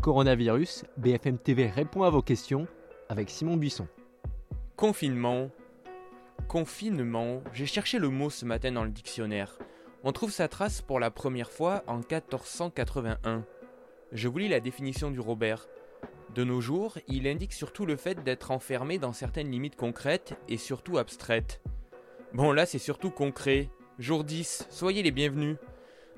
Coronavirus, BFM TV répond à vos questions avec Simon Buisson. Confinement. Confinement. J'ai cherché le mot ce matin dans le dictionnaire. On trouve sa trace pour la première fois en 1481. Je vous lis la définition du Robert. De nos jours, il indique surtout le fait d'être enfermé dans certaines limites concrètes et surtout abstraites. Bon là c'est surtout concret. Jour 10, soyez les bienvenus.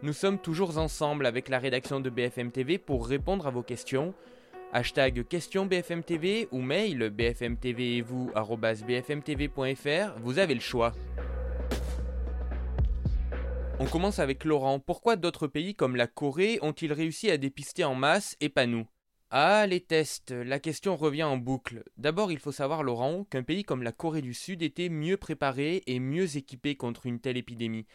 Nous sommes toujours ensemble avec la rédaction de BFM TV pour répondre à vos questions. Hashtag question BFM TV ou mail bfmtv et vous bfmtv.fr, vous avez le choix. On commence avec Laurent. Pourquoi d'autres pays comme la Corée ont-ils réussi à dépister en masse et pas nous? Ah, les tests, la question revient en boucle. D'abord, il faut savoir, Laurent, qu'un pays comme la Corée du Sud était mieux préparé et mieux équipé contre une telle épidémie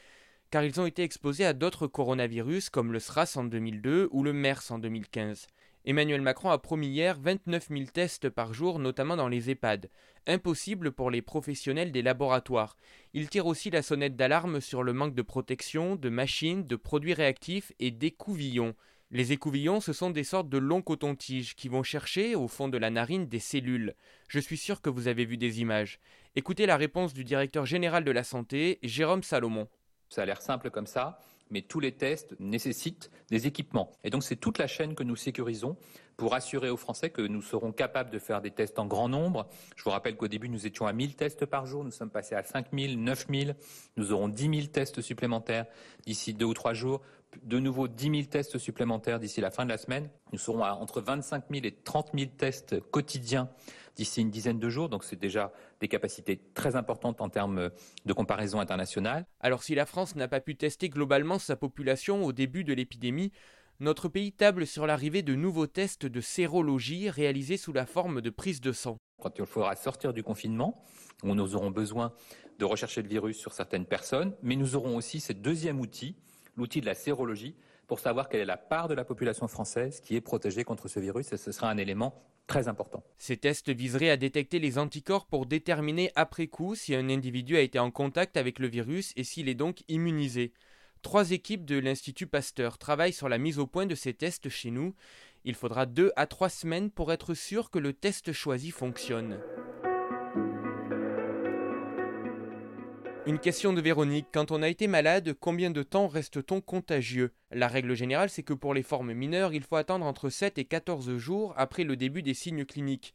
car ils ont été exposés à d'autres coronavirus comme le SRAS en 2002 ou le MERS en 2015. Emmanuel Macron a promis hier 29 000 tests par jour, notamment dans les EHPAD. Impossible pour les professionnels des laboratoires. Il tire aussi la sonnette d'alarme sur le manque de protection, de machines, de produits réactifs et d'écouvillons. Les écouvillons, ce sont des sortes de longs cotons-tiges qui vont chercher, au fond de la narine, des cellules. Je suis sûr que vous avez vu des images. Écoutez la réponse du directeur général de la santé, Jérôme Salomon. Ça a l'air simple comme ça, mais tous les tests nécessitent des équipements. Et donc c'est toute la chaîne que nous sécurisons pour assurer aux Français que nous serons capables de faire des tests en grand nombre. Je vous rappelle qu'au début, nous étions à 1000 tests par jour, nous sommes passés à 5000, 9000, nous aurons 10 000 tests supplémentaires d'ici deux ou trois jours, de nouveau 10 000 tests supplémentaires d'ici la fin de la semaine. Nous serons à entre 25 000 et 30 000 tests quotidiens d'ici une dizaine de jours. Donc c'est déjà des capacités très importantes en termes de comparaison internationale. Alors si la France n'a pas pu tester globalement sa population au début de l'épidémie, notre pays table sur l'arrivée de nouveaux tests de sérologie réalisés sous la forme de prise de sang. Quand il faudra sortir du confinement, où nous aurons besoin de rechercher le virus sur certaines personnes, mais nous aurons aussi ce deuxième outil, l'outil de la sérologie, pour savoir quelle est la part de la population française qui est protégée contre ce virus, et ce sera un élément très important. Ces tests viseraient à détecter les anticorps pour déterminer après coup si un individu a été en contact avec le virus et s'il est donc immunisé. Trois équipes de l'Institut Pasteur travaillent sur la mise au point de ces tests chez nous. Il faudra deux à trois semaines pour être sûr que le test choisi fonctionne. Une question de Véronique. Quand on a été malade, combien de temps reste-t-on contagieux? La règle générale, c'est que pour les formes mineures, il faut attendre entre 7 et 14 jours après le début des signes cliniques.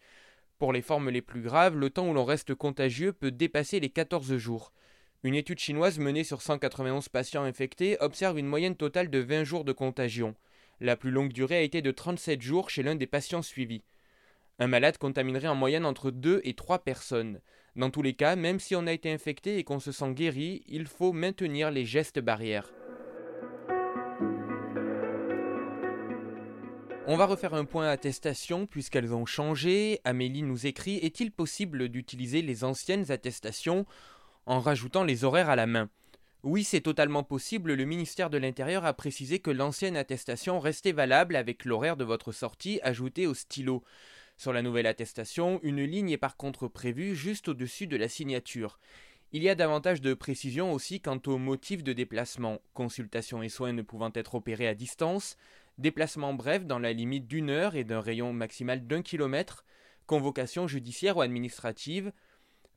Pour les formes les plus graves, le temps où l'on reste contagieux peut dépasser les 14 jours. Une étude chinoise menée sur 191 patients infectés observe une moyenne totale de 20 jours de contagion. La plus longue durée a été de 37 jours chez l'un des patients suivis. Un malade contaminerait en moyenne entre 2 et 3 personnes. Dans tous les cas, même si on a été infecté et qu'on se sent guéri, il faut maintenir les gestes barrières. On va refaire un point attestation puisqu'elles ont changé. Amélie nous écrit Est-il possible d'utiliser les anciennes attestations en rajoutant les horaires à la main? Oui, c'est totalement possible. Le ministère de l'Intérieur a précisé que l'ancienne attestation restait valable avec l'horaire de votre sortie ajouté au stylo. Sur la nouvelle attestation, une ligne est par contre prévue juste au-dessus de la signature. Il y a davantage de précisions aussi quant au motif de déplacement, consultation et soins ne pouvant être opérés à distance, déplacement bref dans la limite d'une heure et d'un rayon maximal d'un kilomètre, convocation judiciaire ou administrative,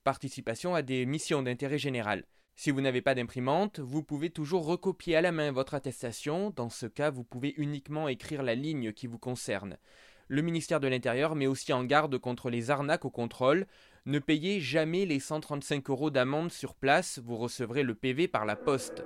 participation à des missions d'intérêt général. Si vous n'avez pas d'imprimante, vous pouvez toujours recopier à la main votre attestation, dans ce cas vous pouvez uniquement écrire la ligne qui vous concerne. Le ministère de l'Intérieur met aussi en garde contre les arnaques au contrôle. Ne payez jamais les 135 euros d'amende sur place, vous recevrez le PV par la poste.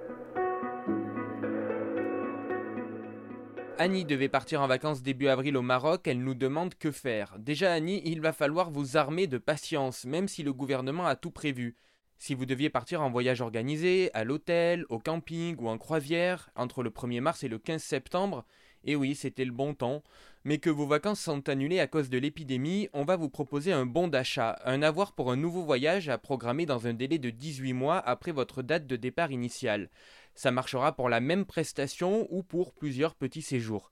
Annie devait partir en vacances début avril au Maroc, elle nous demande que faire. Déjà Annie, il va falloir vous armer de patience, même si le gouvernement a tout prévu. Si vous deviez partir en voyage organisé, à l'hôtel, au camping ou en croisière, entre le 1er mars et le 15 septembre, et oui, c'était le bon temps. Mais que vos vacances sont annulées à cause de l'épidémie, on va vous proposer un bon d'achat, un avoir pour un nouveau voyage à programmer dans un délai de 18 mois après votre date de départ initiale. Ça marchera pour la même prestation ou pour plusieurs petits séjours.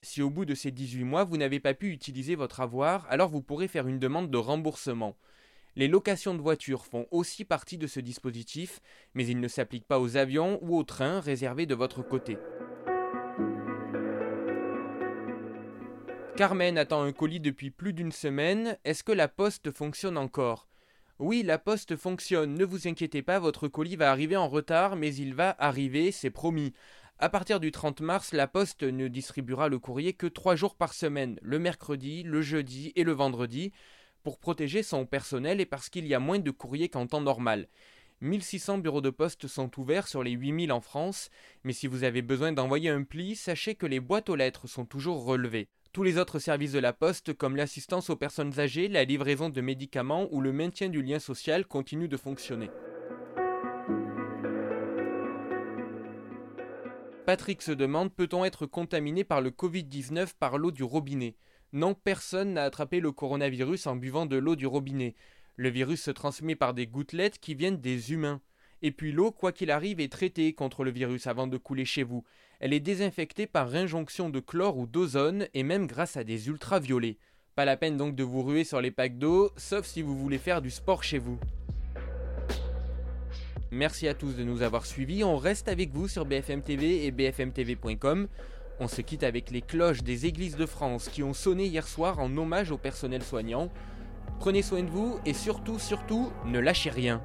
Si au bout de ces 18 mois vous n'avez pas pu utiliser votre avoir, alors vous pourrez faire une demande de remboursement. Les locations de voitures font aussi partie de ce dispositif, mais il ne s'applique pas aux avions ou aux trains réservés de votre côté. Carmen attend un colis depuis plus d'une semaine. Est-ce que la poste fonctionne encore? Oui, la poste fonctionne. Ne vous inquiétez pas, votre colis va arriver en retard, mais il va arriver, c'est promis. À partir du 30 mars, la Poste ne distribuera le courrier que trois jours par semaine, le mercredi, le jeudi et le vendredi, pour protéger son personnel et parce qu'il y a moins de courriers qu'en temps normal. 1600 bureaux de poste sont ouverts sur les 8000 en France, mais si vous avez besoin d'envoyer un pli, sachez que les boîtes aux lettres sont toujours relevées. Tous les autres services de la Poste, comme l'assistance aux personnes âgées, la livraison de médicaments ou le maintien du lien social, continuent de fonctionner. Patrick se demande peut-on être contaminé par le Covid-19 par l'eau du robinet? Non, personne n'a attrapé le coronavirus en buvant de l'eau du robinet. Le virus se transmet par des gouttelettes qui viennent des humains. Et puis l'eau, quoi qu'il arrive, est traitée contre le virus avant de couler chez vous. Elle est désinfectée par injonction de chlore ou d'ozone et même grâce à des ultraviolets. Pas la peine donc de vous ruer sur les packs d'eau, sauf si vous voulez faire du sport chez vous. Merci à tous de nous avoir suivis. On reste avec vous sur BFM TV et bfmtv.com. On se quitte avec les cloches des églises de France qui ont sonné hier soir en hommage au personnel soignant. Prenez soin de vous et surtout, surtout, ne lâchez rien.